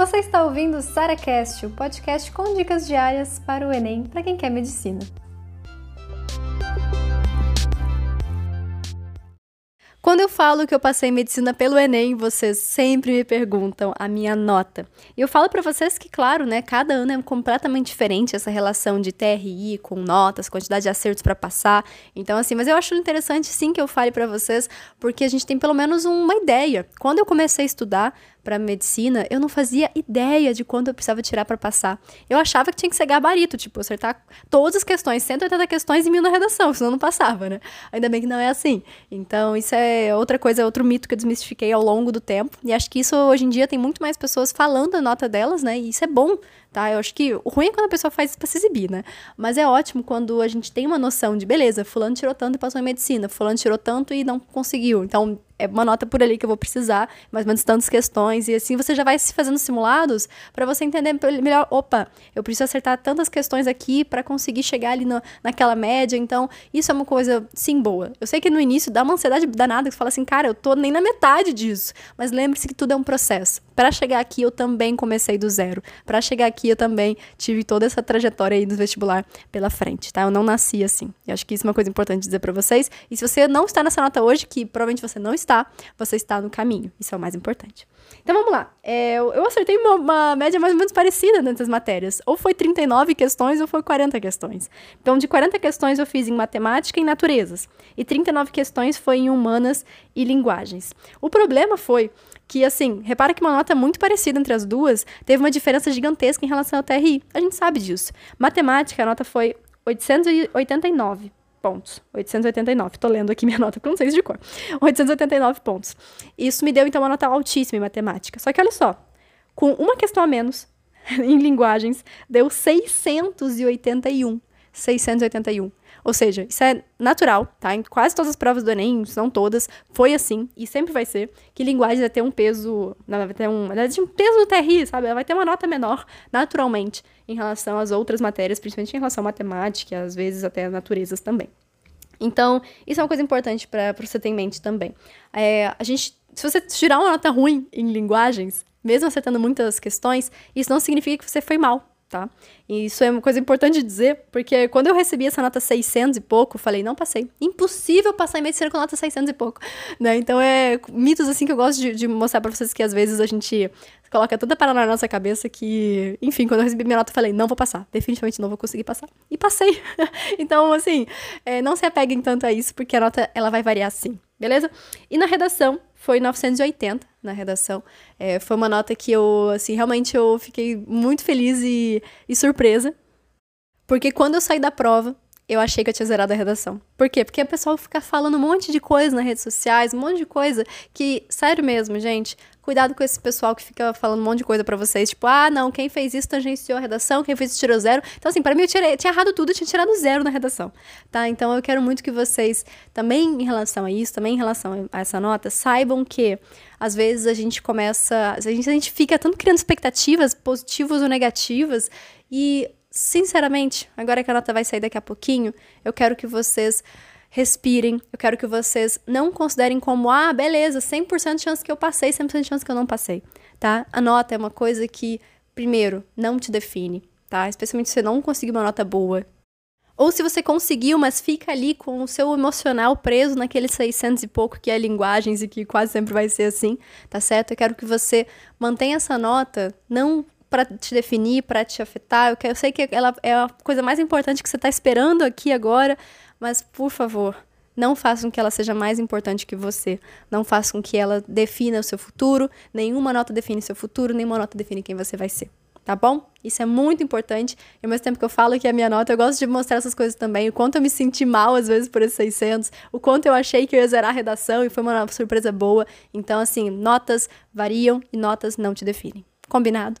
Você está ouvindo o SaraCast, o podcast com dicas diárias para o Enem para quem quer medicina. Quando eu falo que eu passei medicina pelo Enem, vocês sempre me perguntam a minha nota. E eu falo para vocês que, claro, né, cada ano é completamente diferente essa relação de TRI com notas, quantidade de acertos para passar. Então, assim, mas eu acho interessante sim que eu fale para vocês, porque a gente tem pelo menos uma ideia. Quando eu comecei a estudar, para medicina, eu não fazia ideia de quanto eu precisava tirar para passar. Eu achava que tinha que ser gabarito, tipo, acertar todas as questões, 180 questões e mil na redação, senão não passava, né? Ainda bem que não é assim. Então, isso é outra coisa, outro mito que eu desmistifiquei ao longo do tempo. E acho que isso hoje em dia tem muito mais pessoas falando a nota delas, né? E isso é bom, tá? Eu acho que o ruim é quando a pessoa faz isso pra se exibir, né? Mas é ótimo quando a gente tem uma noção de, beleza, fulano tirou tanto e passou em medicina, fulano tirou tanto e não conseguiu. Então, é uma nota por ali que eu vou precisar, mais ou menos tantas questões, e assim você já vai se fazendo simulados para você entender melhor, opa, eu preciso acertar tantas questões aqui para conseguir chegar ali no, naquela média, então isso é uma coisa, sim, boa. Eu sei que no início dá uma ansiedade danada, que você fala assim, cara, eu tô nem na metade disso, mas lembre-se que tudo é um processo. Para chegar aqui eu também comecei do zero, para chegar aqui eu também tive toda essa trajetória aí do vestibular pela frente, tá? Eu não nasci assim. Eu acho que isso é uma coisa importante dizer para vocês, e se você não está nessa nota hoje, que provavelmente você não está está, você está no caminho. Isso é o mais importante. Então vamos lá. É, eu acertei uma, uma, média mais ou menos parecida nessas matérias. Ou foi 39 questões ou foi 40 questões. Então, de 40 questões eu fiz em matemática e naturezas. E 39 questões foi em humanas e linguagens. O problema foi que, assim, repara que uma nota muito parecida entre as duas teve uma diferença gigantesca em relação ao TRI. A gente sabe disso. Matemática, a nota foi 889 pontos. 889. Tô lendo aqui minha nota, porque eu não sei de cor. 889 pontos. Isso me deu, então, uma nota altíssima em matemática. Só que olha só, com uma questão a menos em linguagens, deu 681. 681. Ou seja, isso é natural, tá? Em quase todas as provas do Enem, se não todas, foi assim, e sempre vai ser, que linguagem vai ter um peso, vai ter um, um peso no TRI, sabe? Ela vai ter uma nota menor, naturalmente, em relação às outras matérias, principalmente em relação à matemática, às vezes até naturezas também. Então, isso é uma coisa importante para você ter em mente também. É, a gente, se você tirar uma nota ruim em linguagens, mesmo acertando muitas questões, isso não significa que você foi mal, tá? E isso é uma coisa importante dizer, porque quando eu recebi essa nota 600 e pouco, falei, não passei. Impossível passar em medicina com nota 600 e pouco, né? Então é mitos assim que eu gosto de, de mostrar para vocês que às vezes a gente coloca tanta parada na nossa cabeça que, enfim, quando eu recebi minha nota, eu falei, não vou passar, definitivamente não vou conseguir passar. E passei. então, assim, é, não se apeguem tanto a isso, porque a nota ela vai variar sim, beleza? E na redação, foi 980 na redação. É, foi uma nota que eu, assim, realmente eu fiquei muito feliz e, e surpresa. Porque quando eu saí da prova, eu achei que eu tinha zerado a redação. Por quê? Porque o pessoal fica falando um monte de coisa nas redes sociais, um monte de coisa que, sério mesmo, gente, cuidado com esse pessoal que fica falando um monte de coisa para vocês, tipo, ah, não, quem fez isso tangenciou a redação, quem fez isso tirou zero. Então, assim, para mim eu tirei, tinha errado tudo, eu tinha tirado zero na redação, tá? Então, eu quero muito que vocês, também em relação a isso, também em relação a essa nota, saibam que às vezes a gente começa, a gente, a gente fica tanto criando expectativas positivas ou negativas e sinceramente, agora que a nota vai sair daqui a pouquinho, eu quero que vocês respirem. Eu quero que vocês não considerem como, ah, beleza, 100% de chance que eu passei, 100% de chance que eu não passei, tá? A nota é uma coisa que, primeiro, não te define, tá? Especialmente se você não conseguiu uma nota boa. Ou se você conseguiu, mas fica ali com o seu emocional preso naqueles 600 e pouco que é linguagens e que quase sempre vai ser assim, tá certo? Eu quero que você mantenha essa nota, não para te definir, para te afetar. Eu, sei que ela é a coisa mais importante que você está esperando aqui agora, mas por favor, não façam com que ela seja mais importante que você. Não façam com que ela defina o seu futuro. Nenhuma nota define seu futuro, nenhuma nota define quem você vai ser. Tá bom? Isso é muito importante. E ao mesmo tempo que eu falo que é a minha nota, eu gosto de mostrar essas coisas também. O quanto eu me senti mal, às vezes, por esses 600. O quanto eu achei que eu ia zerar a redação e foi uma surpresa boa. Então, assim, notas variam e notas não te definem. Combinado?